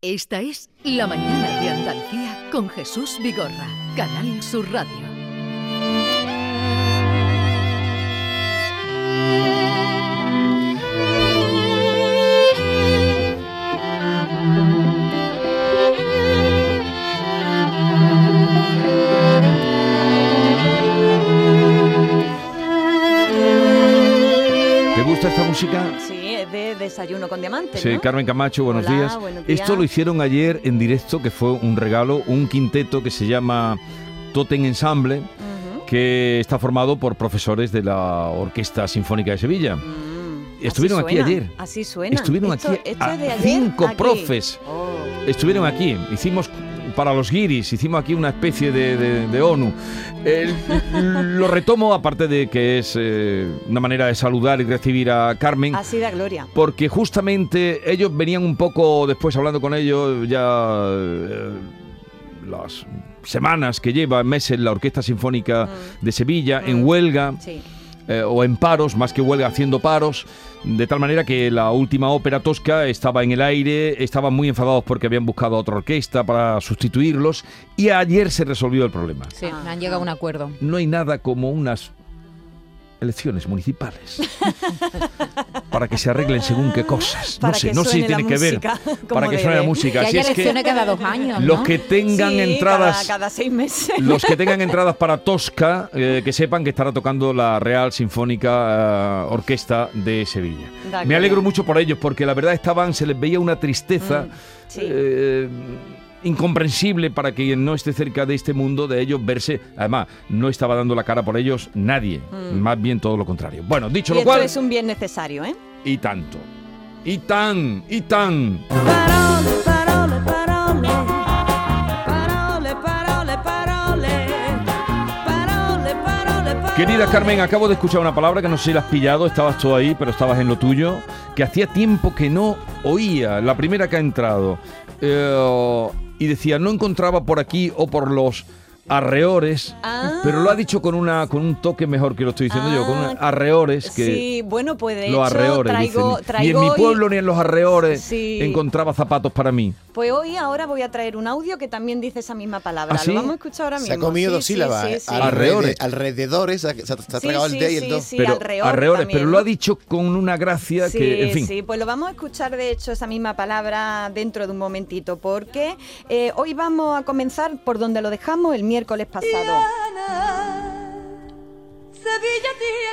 Esta es La Mañana de Andalucía con Jesús Vigorra, Canal Sur Radio. ¿Te gusta esta música? Sí, de Desayuno con Diamantes, Sí, ¿no? Carmen Camacho, buenos Hola, días. buenos días. Esto lo hicieron ayer en directo, que fue un regalo, un quinteto que se llama Totem Ensemble, que está formado por profesores de la Orquesta Sinfónica de Sevilla. Mm, Estuvieron aquí ayer. Así suena. Estuvieron Esto- aquí esto a es de ayer cinco aquí. profes. Oh. Estuvieron aquí, hicimos para los guiris, hicimos aquí una especie de, de- de ONU. Lo retomo, aparte de que es eh, una manera de saludar y recibir a Carmen. Así da gloria. Porque justamente ellos venían un poco después hablando con ellos, ya eh, las semanas que lleva, meses, la Orquesta Sinfónica Mm. de Sevilla, en Mm. huelga Sí. Eh, o en paros, más que huelga, haciendo paros, de tal manera que la última ópera tosca estaba en el aire, estaban muy enfadados porque habían buscado a otra orquesta para sustituirlos y ayer se resolvió el problema. Sí, han llegado a un acuerdo. No hay nada como unas elecciones municipales para que se arreglen según qué cosas. Para no sé, no sé si tiene que ver para que suene la música. Que haya es que elecciones cada dos años, los ¿no? que tengan Sí, entradas Cada, cada seis meses. los que tengan entradas para Tosca, eh, que sepan que estará tocando la Real Sinfónica eh, Orquesta de Sevilla. Da Me alegro mucho por ellos, porque la verdad estaban, se les veía una tristeza Mm, sí. eh, incomprensible para quien no esté cerca de este mundo, de ellos verse. Además, no estaba dando la cara por ellos nadie, Mm. más bien todo lo contrario. Bueno, dicho y lo esto cual, es un bien necesario, ¿eh? y tanto. Y tan, y tan. Parole, parole, parole. Parole, parole, parole. Parole, parole, parole. Querida Carmen, acabo de escuchar una palabra que no sé si la has pillado, estabas tú ahí, pero estabas en lo tuyo, que hacía tiempo que no oía, la primera que ha entrado, eh, y decía, no encontraba por aquí o por los arreores, Ah. pero lo ha dicho con una con un toque mejor que lo estoy diciendo yo, con Ah, arreores que... Sí, bueno, pues de Los hecho arreores, traigo, dicen. traigo Ni en mi pueblo ni en los arreores Sí. encontraba zapatos para mí. Pues hoy ahora voy a traer un audio que también dice esa misma palabra. ¿Ah, sí? Lo vamos a escuchar ahora mismo. Se ha comido Sí, dos sí, sílabas. sí, eh, sí. Arreores. alrede- alrededores, se ha, se ha- se ha Sí, tragado el sí, D y el sí, 2. sí, pero arreores, también, pero lo ha dicho con una gracia Sí, que, en fin. sí, pues lo vamos a escuchar de hecho esa misma palabra dentro de un momentito, porque eh, hoy vamos a comenzar por donde lo dejamos el miércoles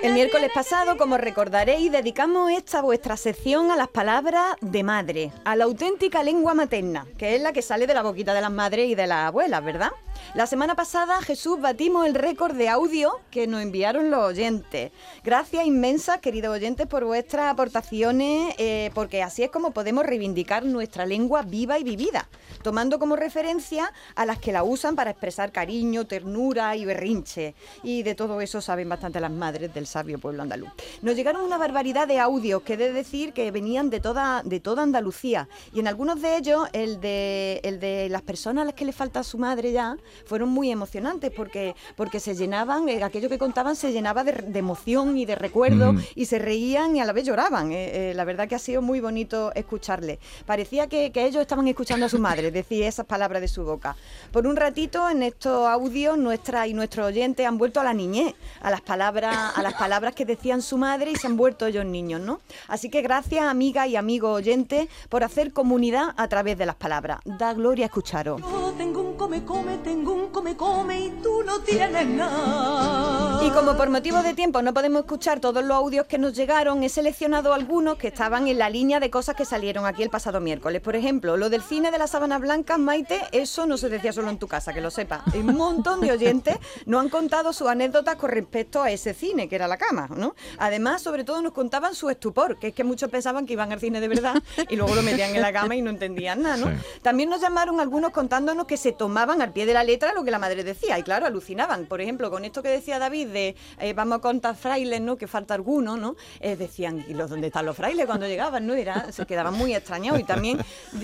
El miércoles pasado, como recordaréis, dedicamos esta vuestra sección a las palabras de madre, a la auténtica lengua materna, que es la que sale de la boquita de las madres y de las abuelas, ¿verdad? La semana pasada, Jesús, batimos el récord de audio que nos enviaron los oyentes. Gracias inmensas, queridos oyentes, por vuestras aportaciones, eh, porque así es como podemos reivindicar nuestra lengua viva y vivida, tomando como referencia a las que la usan para expresar cariño, ternura y berrinche. Y de todo eso saben bastante las madres del sabio pueblo andaluz. Nos llegaron una barbaridad de audios que he de decir que venían de toda, de toda Andalucía. Y en algunos de ellos, el de, el de las personas a las que le falta su madre ya, fueron muy emocionantes porque, porque se llenaban, eh, aquello que contaban se llenaba de, de emoción y de recuerdo Ujú. y se reían y a la vez lloraban. Eh, eh, la verdad que ha sido muy bonito escucharle. Parecía que, que ellos estaban escuchando a su madre decir esas palabras de su boca. Por un ratito en estos audios nuestra y nuestros oyentes han vuelto a la niñez, a las palabras, a las palabras que decían su madre y se han vuelto ellos niños, ¿no? Así que gracias amigas y amigos oyentes por hacer comunidad a través de las palabras. Da gloria escucharos. Yo tengo un come come, tengo un come come y tú no tienes nada. Y como por motivo de tiempo no podemos escuchar todos los audios que nos llegaron, he seleccionado algunos que estaban en la línea de cosas que salieron aquí el pasado miércoles. Por ejemplo, lo del cine de las sábanas blancas, Maite, eso no se decía solo en tu casa, que lo sepas. Un montón de oyentes nos han contado sus anécdotas con respecto a ese cine, que era la cama, ¿no? Además, sobre todo nos contaban su estupor, que es que muchos pensaban que iban al cine de verdad y luego lo metían en la cama y no entendían nada, ¿no? Sí. También nos llamaron algunos contándonos que se tomaban al pie de la letra lo que la madre decía y claro, alucinaban. Por ejemplo, con esto que decía David de eh, vamos a contar frailes, ¿no? Que falta alguno, ¿no? Eh, decían, ¿y los dónde están los frailes cuando llegaban? ¿no? Era, se quedaban muy extrañados y también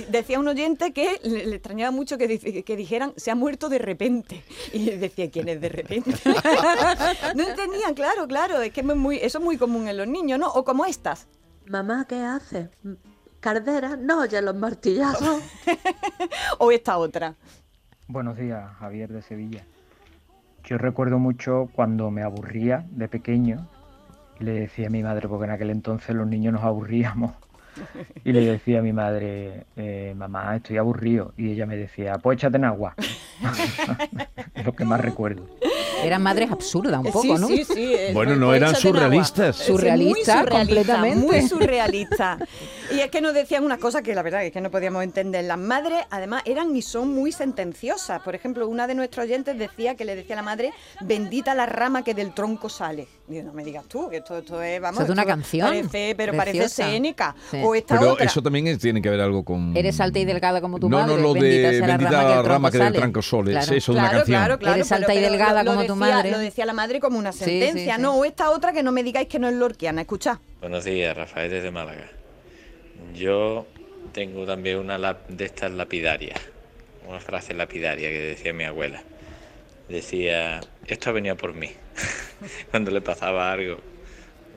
decía un oyente que le, le extrañaba mucho que, dijeran se ha muerto de repente y decía, ¿quién es de repente? no entendían, claro, claro, es que es muy, eso es muy común en los niños, ¿no? O como estas. Mamá, ¿qué haces? Cardera, no oye los martillazos. o esta otra. Buenos días, Javier de Sevilla. Yo recuerdo mucho cuando me aburría de pequeño y le decía a mi madre, porque en aquel entonces los niños nos aburríamos, y le decía a mi madre, eh, mamá, estoy aburrido. Y ella me decía, pues échate en agua. es lo que más recuerdo. Eran madres absurdas un poco, sí, ¿no? Sí, sí, eh, Bueno, pues- no pues eran surrealistas. Sí, Surrealista, surrealista, completamente. Muy surrealista. Y es que nos decían unas cosas que la verdad es que no podíamos entender. Las madres, además, eran y son muy sentenciosas. Por ejemplo, una de nuestros oyentes decía que le decía a la madre, bendita la rama que del tronco sale. Digo, no me digas tú, que esto, esto es, vamos... Eso es una canción Parece, pero parece escénica. Sí. O esta Pero otra. eso también es- tiene que ver algo con... Eres alta y delgada como tu no, madre. No, lo bendita de sea la bendita rama que del del sale. Claro. Eso de una canción. claro, claro. Eres pero- alta y delgada lo- lo como tu decía- madre. Lo decía la madre como una Sí, sentencia, sí, sí. ¿no? O esta otra que no me digáis que no es lorquiana. Escucha. Buenos días, Rafael desde Málaga. Yo tengo también una de estas lapidarias, una frase lapidaria que decía mi abuela. Decía, esto ha venido por mí. Cuando le pasaba algo,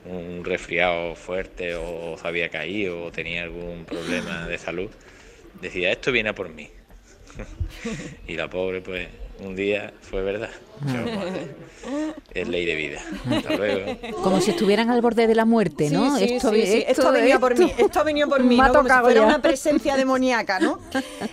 un resfriado fuerte o se había caído o tenía algún problema de salud, decía, esto viene por mí. y la pobre, pues, un día fue verdad. Es ley de vida. Hasta luego. Como si estuvieran al borde de la muerte, ¿no? Sí, sí, esto, sí. Esto, ha venido por mí, esto ha venido por mí, Me ha ¿no? Como si tocado fuera ya. una presencia demoníaca, ¿no?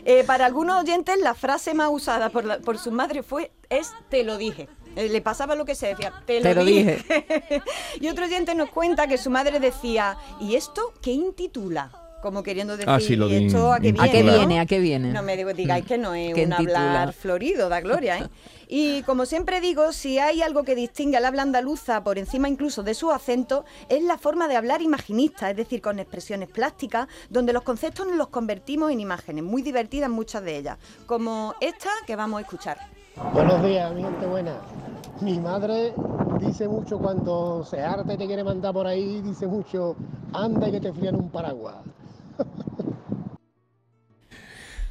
Eh, para algunos oyentes, la frase más usada por, la- por su madre fue es te lo dije. Eh, le pasaba lo que se decía, te lo, Te lo dije. y otro oyente nos cuenta que su madre decía, ¿y esto qué intitula? Como queriendo decir, Ah, sí, lo ¿y de esto a qué viene? ¿A qué no? viene? ¿A qué viene? No me digo, digáis que no es ¿Qué un hablar florido, da gloria, ¿eh? Y como siempre digo, si hay algo que distingue al habla andaluza por encima incluso de su acento, es la forma de hablar imaginista, es decir, con expresiones plásticas, donde los conceptos nos los convertimos en imágenes, muy divertidas muchas de ellas, como esta que vamos a escuchar. Buenos días, mi gente buena. Mi madre dice mucho cuando se harta y te quiere mandar por ahí, dice mucho, anda y que te frían un paraguas.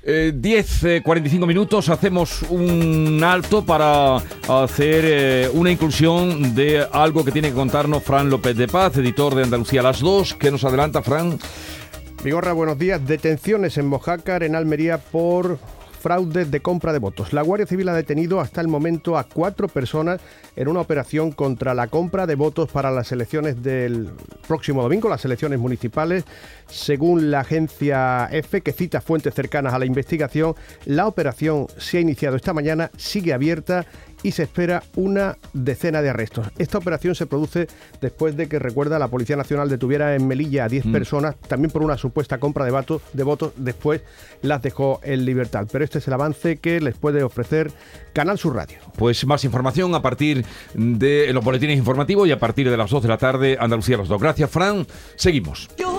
Eh, 10, eh, 45 minutos, hacemos un alto para hacer eh, una inclusión de algo que tiene que contarnos Fran López de Paz, editor de Andalucía las 2. ¿Qué nos adelanta, Fran? Vigorra, buenos días. Detenciones en Mojácar, en Almería, por fraude de compra de votos. La Guardia Civil ha detenido hasta el momento a cuatro personas en una operación contra la compra de votos para las elecciones del próximo domingo, las elecciones municipales. Según la agencia EFE, que cita fuentes cercanas a la investigación, la operación se ha iniciado esta mañana, sigue abierta y se espera una decena de arrestos. Esta operación se produce después de que, recuerda, la Policía Nacional detuviera en Melilla a 10 personas, también por una supuesta compra de votos, de votos, después las dejó en libertad. Pero este es el avance que les puede ofrecer Canal Sur Radio. Pues más información a partir de los boletines informativos y a partir de las 2 de la tarde, Andalucía a las 2. Gracias, Fran. Seguimos. Yo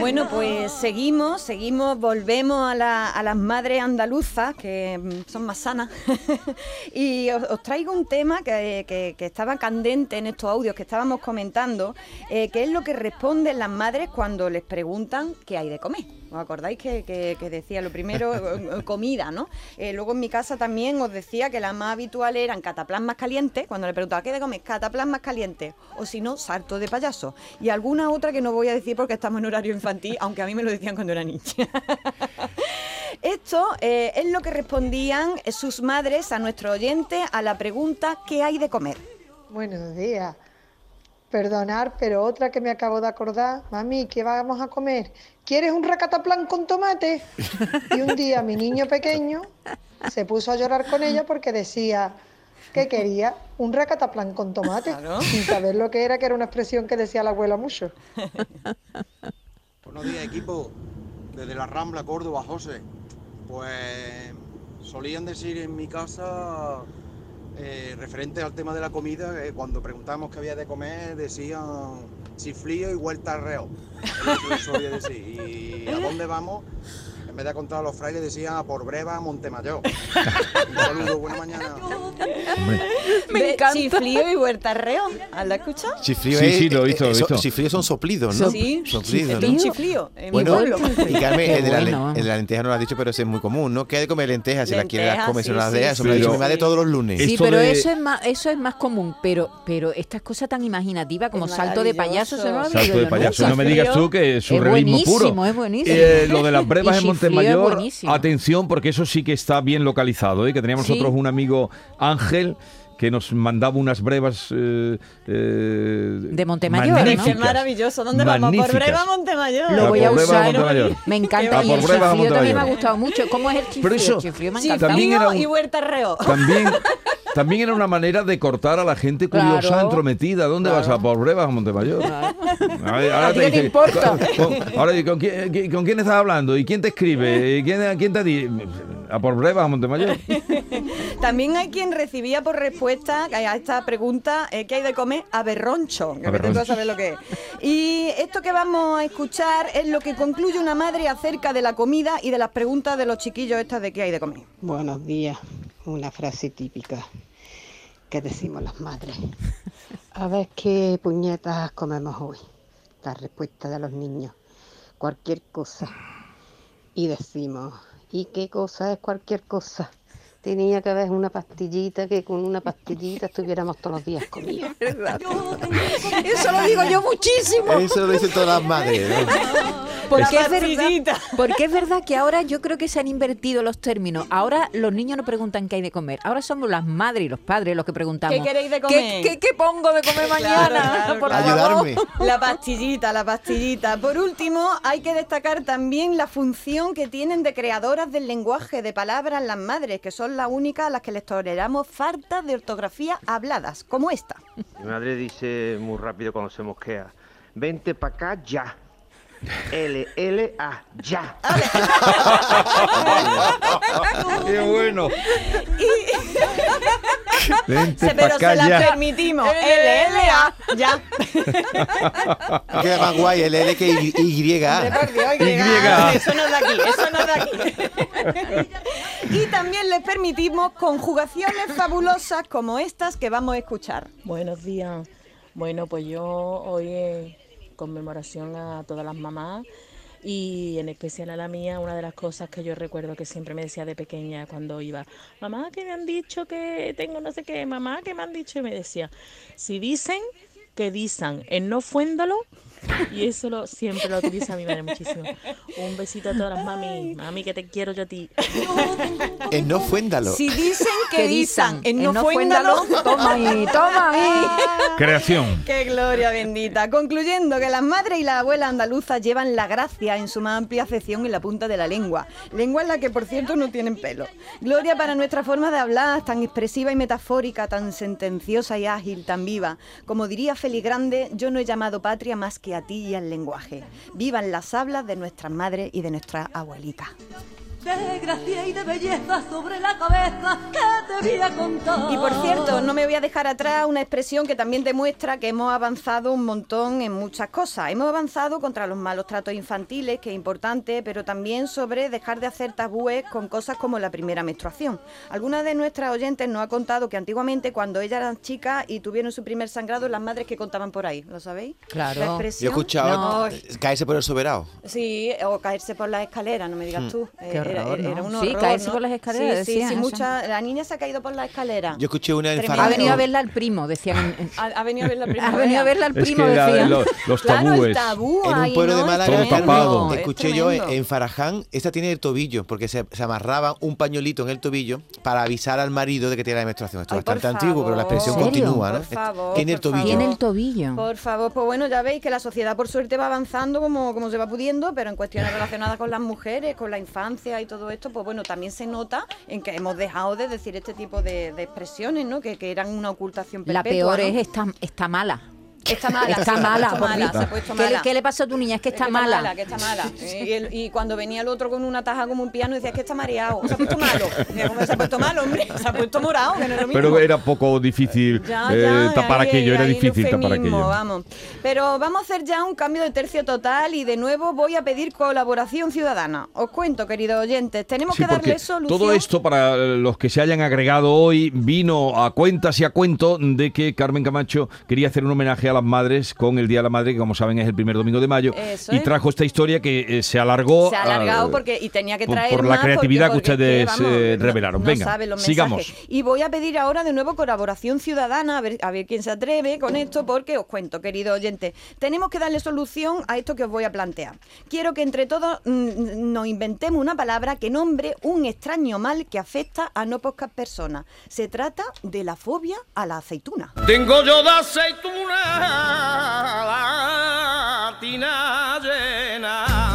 Bueno, pues seguimos, seguimos, volvemos a, la- a las madres andaluzas, que mm, son más sanas. y os, os traigo un tema que, que- que estaba candente en estos audios que estábamos comentando, eh, que es lo que responden las madres cuando les preguntan qué hay de comer. ¿Os acordáis que, que- que decía lo primero, eh, comida, ¿no? Eh, luego en mi casa también os decía que las más habituales eran cataplasmas calientes, cuando le preguntaba qué de comer, cataplasmas calientes, o si no, sarto de payaso. Y alguna otra que no voy a decir porque estamos en horario infantil, aunque a mí me lo decían cuando era niña. Esto eh, es lo que respondían sus madres a nuestro oyente a la pregunta ¿qué hay de comer? Buenos días. Perdonar, pero otra que me acabo de acordar. Mami, ¿qué vamos a comer? ¿Quieres un racataplán con tomate? Y un día mi niño pequeño se puso a llorar con ella porque decía que quería un racataplán con tomate, sin saber lo que era, que era una expresión que decía la abuela mucho. Buenos días, equipo. Desde la Rambla, Córdoba, José. Pues solían decir en mi casa, eh, referente al tema de la comida, que cuando preguntábamos qué había de comer, decían chiflío y vuelta al reo. Es lo que decir. ¿Y a dónde vamos? Vez de contar a los frailes decían a por breva a Montemayor. Un saludo, buena mañana. Me encanta. Chiflío y huertarreo. ¿Has la escuchado? Chiflío Sí, es- sí, lo he visto, lo he eh, so- visto. Chiflíos son soplidos, ¿no? Sí, Soplidos, es ¿no? un chiflío. En mi Bueno, pueblo. y Carmen, Qué el de, la, bueno. el de la lenteja no lo has dicho, pero ese es muy común, ¿no? ¿Qué hay de comer lentejas? Si las quieres las comes, sí, las sí, dejas. Eso me lo ha sí. dicho mi madre Pero- todos los lunes. Sí, Esto pero de- eso es más eso es más común, pero pero estas cosas tan imaginativas como Es salto de payaso, eso no lo había Salto de payaso. No me digas tú que es surrealismo puro. buenísimo, es buenísimo. Eh, lo de las brevas en chiflío buenísimo. atención, porque eso sí que está bien localizado. ¿eh? Que teníamos Sí. nosotros un amigo Ángel que nos mandaba unas brevas eh, eh, De Montemayor, ¿no? magníficas, Qué maravilloso. ¿Dónde vamos? Por magníficas. Breva Montemayor. Lo A voy a usar. Me encanta. Y por el chiflío también me ha gustado mucho. ¿Cómo es el chiflío? Pero eso- el chiflío me Sí, encanta. también era un- y huertarreo. También, también era una manera de cortar a la gente curiosa, Claro. entrometida. ¿Dónde vas a por brevas a Montemayor? Ahora, ¿A ti qué te dice, importa? con- ahora dice, ¿con quién, qui- con quién estás hablando? ¿Y quién te escribe? ¿Y quién, quién te dice? A por brevas a Montemayor. También hay quien recibía por respuesta a esta pregunta eh, ¿qué hay de comer? Aberroncho. Que me tengo que saber lo que es. Y esto que vamos a escuchar es lo que concluye una madre acerca de la comida y de las preguntas de los chiquillos estas de qué hay de comer. Buenos días, una frase típica que decimos las madres. A ver qué puñetas comemos hoy. La respuesta de los niños, cualquier cosa. Y decimos, ¿y qué cosa es cualquier cosa? Tenía que haber una pastillita que con una pastillita estuviéramos todos los días comidos. Eso lo digo yo muchísimo. Eso lo dicen todas las madres. ¿no? Porque La es, verdad, porque es verdad que ahora yo creo que se han invertido los términos. Ahora los niños no preguntan qué hay de comer. Ahora somos las madres y los padres los que preguntamos. ¿Qué queréis de ¿Qué, comer? qué- qué pongo de comer mañana? claro, Por favor. Ayudarme. La pastillita, la pastillita. Por último, hay que destacar también la función que tienen de creadoras del lenguaje de palabras las madres, que son las únicas a las que les toleramos faltas de ortografía habladas, como esta. Mi madre dice muy rápido cuando se mosquea, vente para acá ya. L, L, A, ya. ¡Qué bueno! Vente pero acá se la ya. permitimos. LLA, ya. Queda más guay el L que Y. Y. Eso no es de aquí, eso no es de aquí. Y también les permitimos conjugaciones fabulosas como estas que vamos a escuchar. Buenos días. Bueno, pues yo hoy en conmemoración a todas las mamás y en especial a la mía, una de las cosas que yo recuerdo que siempre me decía de pequeña cuando iba, mamá, que me han dicho que tengo no sé qué, mamá, que me han dicho y me decía, si dicen, que dicen, en no fuéndolo y eso lo, siempre lo utiliza mi madre muchísimo. Un besito a todas las mami, mami que te quiero yo a ti. En no fuéndalo. Si dicen que, Que dicen, en no fuéndalo, toma ahí, toma ahí. Creación. ¡Qué gloria bendita! Concluyendo que las madres y las abuelas andaluzas llevan la gracia en su más amplia acepción en la punta de la lengua. Lengua en la que, por cierto, no tienen pelo. Gloria para nuestra forma de hablar, tan expresiva y metafórica, tan sentenciosa y ágil, tan viva. Como diría Feli Grande, yo no he llamado patria más que a ti y al lenguaje. Vivan las hablas de nuestras madres y de nuestras abuelitas. De gracia y de belleza sobre la cabeza que te voy a contar. Y por cierto, no me voy a dejar atrás una expresión que también demuestra que hemos avanzado un montón en muchas cosas. Hemos avanzado contra los malos tratos infantiles, que es importante, pero también sobre dejar de hacer tabúes con cosas como la primera menstruación. Algunas de nuestras oyentes nos ha contado que antiguamente cuando ellas eran chicas y tuvieron su primer sangrado, las madres que contaban por ahí, ¿lo sabéis? Claro. La Yo he expresión. escuchado No. caerse por el soberano. Sí, o caerse por las escaleras, no me digas Hmm. tú. Qué Eh, horror, era, era ¿no? un Sí, horror, caerse ¿no? por las escaleras, Sí, sí, decían sí, eso. mucha, la niña se ha caído por las escaleras. Yo escuché una en Tremendo. Ha venido a verla al primo, decían. Ha, ha venido a ver la primera Ha venido a verla al Es primo, que era de decían. lo- los Claro, el tabúes. tabú En un pueblo de ¿no? Es Málaga, es escuché yo en, en Faraján, esta tiene el tobillo, porque se, se amarraba un pañuelito en el tobillo para avisar al marido de que tiene la menstruación. Esto es bastante antiguo, pero la expresión continúa, ¿no? Por favor, tiene el tobillo. Tiene el tobillo. Por favor, pues bueno, ya veis que la sociedad por suerte va avanzando como, como se va pudiendo, pero en cuestiones relacionadas con las mujeres, con la infancia y todo esto, pues bueno, también se nota en que hemos dejado de decir este tipo de, de expresiones, ¿no? Que, que eran una ocultación La perpetua. peor ¿no? es esta, esta mala. Está mala. Está mala, mala, se ha puesto ¿Qué, le- mala. qué le pasa a tu niña? Es que Es está mala. que está mala. Y, el- y cuando venía el otro con una taja como un piano, decía "Es que está mareado, se ha puesto malo. Decía, ¿cómo se ha puesto malo, hombre? Se ha puesto morado, que no es lo mismo. Pero era poco difícil Ya, eh, ya, tapar ahí- aquello, era difícil tapar aquello. Vamos. Pero vamos a hacer ya un cambio de tercio total y de nuevo voy a pedir colaboración ciudadana. Os cuento, queridos oyentes, tenemos Sí, que darle solución. todo esto, para los que se hayan agregado hoy, vino a cuentas y a cuento de que Carmen Camacho quería hacer un homenaje a las madres con el Día de la Madre, que como saben es el primer domingo de mayo, Eso y es. trajo esta historia que eh, se alargó. Se ha alargado porque y tenía que por- traer por la más creatividad que porque ustedes, vamos, eh, revelaron. no Venga, los sigamos. mensajes. Y voy a pedir ahora de nuevo colaboración ciudadana, a ver, a ver quién se atreve con esto, porque os cuento, querido oyente, tenemos que darle solución a esto que os voy a plantear. Quiero que entre todos mm, nos inventemos una palabra que nombre un extraño mal que afecta a no pocas personas. Se trata de la fobia a la aceituna. Tengo yo de aceituna la tina llena.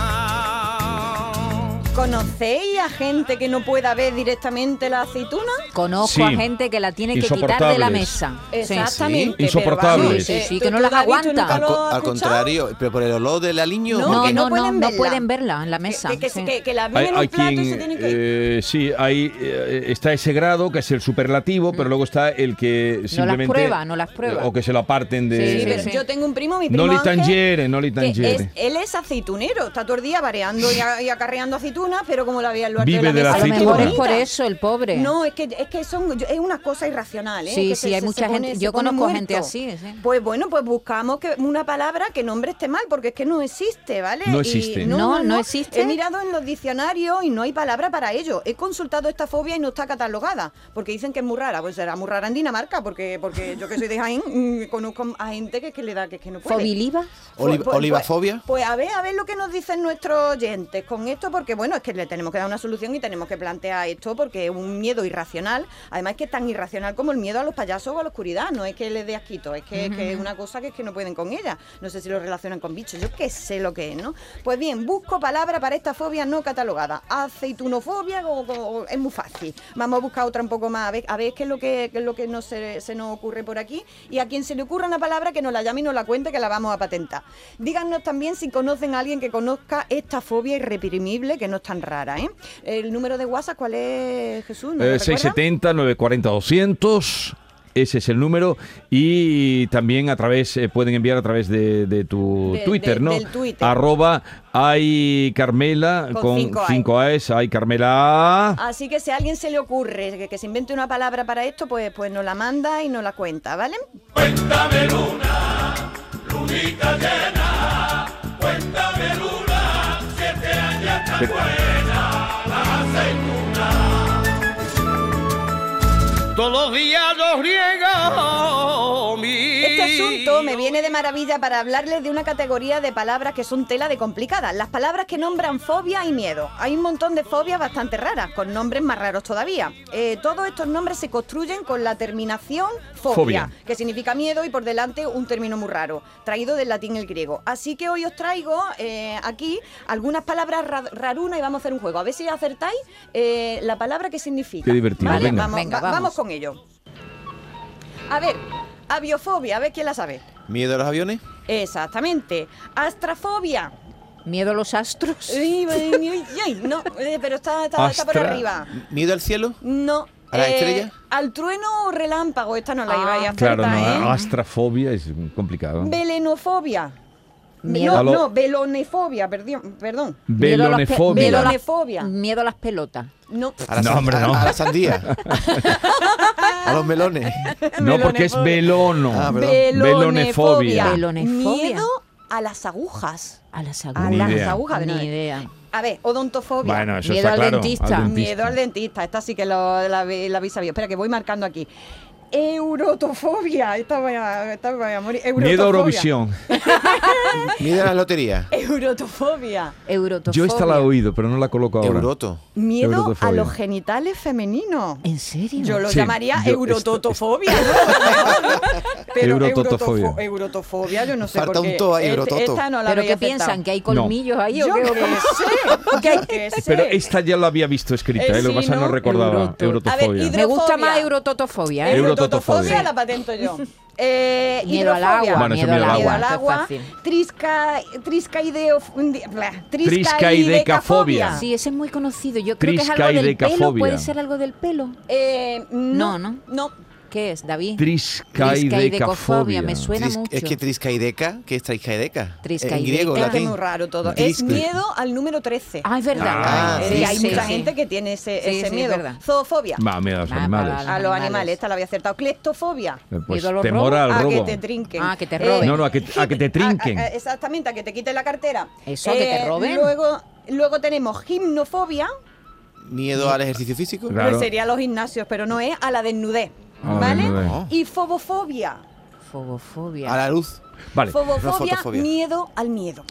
¿Conocéis a gente que no pueda ver directamente la aceituna? Conozco Sí. a gente que la tiene que quitar de la mesa. Exactamente. Sí, insoportables. Sí, sí, eh, sí, ¿tú- que no las y aguanta. Al, al contrario, pero por el olor del aliño. No, no, no no, no, pueden no verla. pueden verla en la mesa. Que, que- sí. que- que la ven Hay, en un hay plato y quien, se tienen que eh, sí, hay, eh, está ese grado que es el superlativo, pero luego está el que simplemente... prueba, no las prueba. O que se lo aparten de... Sí, sí, pero sí. yo tengo un primo, mi No primo li Ángel, tangere, no li es, tangere. él es aceitunero, está todo el día variando y, a- y acarreando aceitunas, pero como la lo alto Vive de la de la mejor es por eso el pobre. No, es que, es que son, es una cosa irracional, ¿eh? Sí, que sí, se- hay se- mucha se pone- gente- yo conozco gente así, sí. Pues bueno, pues buscamos que una palabra que nombre esté mal, porque es que no existe, ¿vale? No Y existe. No, no existe. He mirado en los diccionarios y no hay palabra para ello. He consultado esta fobia y no está catalogada, porque dicen que es muy rara. Pues será muy rara en Dinamarca, porque, porque yo que soy de Jaén, mm, conozco a gente que, es que le da que, es que no puede. ¿Fobiliva? Oli- Pues- pues- ¿Olivafobia? Pues a ver, a ver lo que nos dicen nuestros oyentes con esto, porque bueno, es que le tenemos que dar una solución y tenemos que plantear esto porque es un miedo irracional. Además es que es tan irracional como el miedo a los payasos o a la oscuridad. No es que les dé asquito, es que, es que es una cosa que es que no pueden con ella. No sé si lo relacionan con bichos, yo qué sé lo que es, ¿no? Pues bien, busco palabra para esta fobia no catalogada. Aceitunofobia o- o- es muy fácil. Vamos a buscar otra un poco más, a ver, a ver qué es lo que, qué es lo que no se, se nos ocurre por aquí. Y a quien se le ocurra una palabra que nos la llame y nos la cuente, que la vamos a patentar. Díganos también si conocen a alguien que conozca esta fobia irreprimible, que no es tan rara, ¿eh? El número de WhatsApp, ¿cuál es, Jesús? ¿No lo Eh, recuerdas? 670 940 200 ese es el número y también a través eh, pueden enviar a través de, de tu De- Twitter, de- ¿no? del Twitter. Arroba hay Carmela Con con cinco A. 5 A's, hay Carmela A. Así que si a alguien se le ocurre que, que se invente una palabra para esto, pues, pues nos la manda y nos la cuenta, ¿vale? Cuéntame luna, lunita llena. Cuéntame luna, Pero- buena la aceituna. Todos los días los riego mi. Asunto me viene de maravilla para hablarles de una categoría de palabras que son tela de complicadas. Las palabras que nombran fobia y miedo. Hay un montón de fobias bastante raras, con nombres más raros todavía. Eh, todos estos nombres se construyen con la terminación fobia, Fobia. que significa miedo y por delante un término muy raro, traído del latín el griego. Así que hoy os traigo eh, aquí algunas palabras ra- rarunas y vamos a hacer un juego. A ver si acertáis eh, la palabra que significa. Qué divertido, ¿Vale? venga. Vamos, Venga, va- vamos. vamos con ello. A ver, aviofobia, a ver quién la sabe. ¿Miedo a los aviones? Exactamente. Astrafobia. ¿Miedo a los astros? Ay, ay, ay, ay, no, eh, pero está, está, está por Astra. arriba. ¿Miedo al cielo? No. ¿A las eh, estrellas? Al trueno o relámpago, esta no la Ah, iba a acertar, Claro, no, ¿eh? astrafobia es complicado. Belenofobia. Miedo no, a lo- no, velonefobia, perdón. perdón. Miedo a las pe- Belonefobia. miedo a las- Belonefobia. Miedo a las pelotas. No. A la, No, hombre, a- no. a la sandía. a los melones. No, porque es belono. Ah, perdón. Belonefobia. Belonefobia. Miedo a las agujas. A las A agujas. Ni las idea. agujas. Ni idea. A ver, odontofobia. Bueno, eso Miedo está al claro. dentista. Miedo al dentista, esta sí que lo, la, la habéis sabido. Espera, que voy marcando aquí. Eurotofobia. Esta voy a, esta voy a morir. Miedo a Eurotofobia. Eurovisión. Miedo a la lotería. Eurotofobia. Eurotofobia. Yo esta la he oído, pero no la coloco ahora. Euroto. Miedo a Eurotofobia. los genitales femeninos. ¿En serio? Yo lo Sí, llamaría yo- eurototofobia. ¿no? Pero Eurototofobia. eurotofo- eurotofobia, yo no sé Falta por un qué. to ahí, Este- eurototo. esta no la ¿Pero qué piensan? ¿Que hay colmillos ahí o Yo qué? sé, qué sé. Pero esta ya la había visto escrita, Eh, ¿eh? lo que pasa es que no ¿no? recordaba. Euroto- Eurotofobia. A ver, Me gusta más eurototofobia, ¿eh? Eurototofobia. Eurototofobia la patento yo. Eh, Miedo al hidrofobia. agua, Bueno, eso miedo al Miedo agua. al Esto es agua. Trisca, triscaideo, bla, Triscaidecafobia. Sí, ese es muy conocido. Yo creo que es algo del pelo. ¿Puede ser algo del pelo? Eh, No, no, ¿no? no. ¿Qué es, David? Triscaidecafobia. Me suena Tris- mucho. Es que triscaideca, ¿qué es triscaideca? Triscaideca. En griego, Es latín. muy raro todo. Es miedo al número 13. Ah, es verdad. Ah, Eh, sí, hay sí, mucha gente que tiene ese, Sí, ese sí, es miedo. Zoofobia. Va, miedo a los Va, animales. A los animales. esta la había acertado. Cleptofobia. Eh, Pues Miedo a los temor robos. al a que robo. te trinquen. Ah, que te roben. No, no, a que, a que te trinquen. A- a- exactamente, a que te quiten la cartera. Eh, Eso, a que te roben. Luego, luego tenemos gimnofobia, Miedo al ejercicio físico. Claro. que sería los gimnasios, pero no es a la desnudez. A la ¿Vale? Y fobofobia. Fobofobia. A la luz. Vale. Fobofobia, fotofobia. miedo al miedo.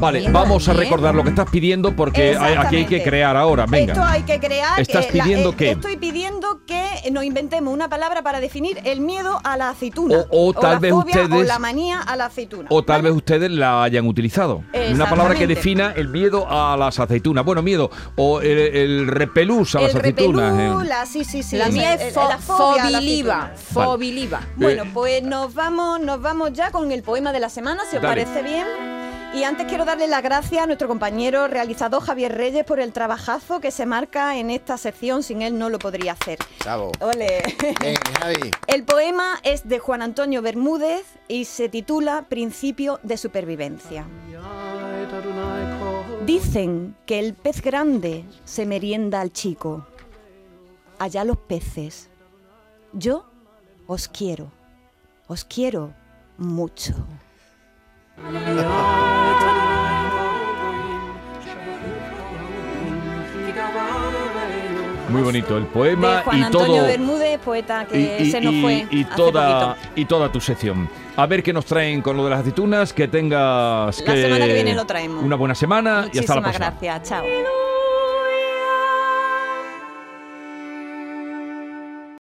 Vale, vamos a recordar lo que estás pidiendo porque hay- aquí hay que crear ahora. Venga. Esto hay que crear. ¿Estás la- pidiendo qué? Estoy pidiendo que nos inventemos una palabra para definir el miedo a la aceituna. O- o tal la vez fobia O ustedes- la manía a la aceituna. O tal vez ustedes la hayan utilizado. Una palabra que Exactamente. defina el miedo a las aceitunas. Bueno, miedo. O el, el repelús a las el aceitunas. repelú, eh. la, sí, sí, sí. La mía el- es la fo- fobia a la fobiliva. aceituna. Fobiliva. Bueno, Eh, pues nos vamos, nos vamos ya con el poema de la semana, si os Dale. parece bien. Y antes quiero darle las gracias a nuestro compañero realizador Javier Reyes por el trabajazo que se marca en esta sección. Sin él no lo podría hacer. Bravo. Ole. Bien, Javi. El poema es de Juan Antonio Bermúdez y se titula Principio de supervivencia. Dicen que el pez grande se merienda al chico. Allá los peces. Yo os quiero. Os quiero mucho. Muy bonito el poema De Juan y Antonio todo. Bermúdez, poeta que y, y- se nos fue y hace toda poquito. y toda tu sección. A ver qué nos traen con lo de las aceitunas, que tengas La semana que viene lo traemos. una buena semana y hasta la Muchísimas próxima. gracias. Chao.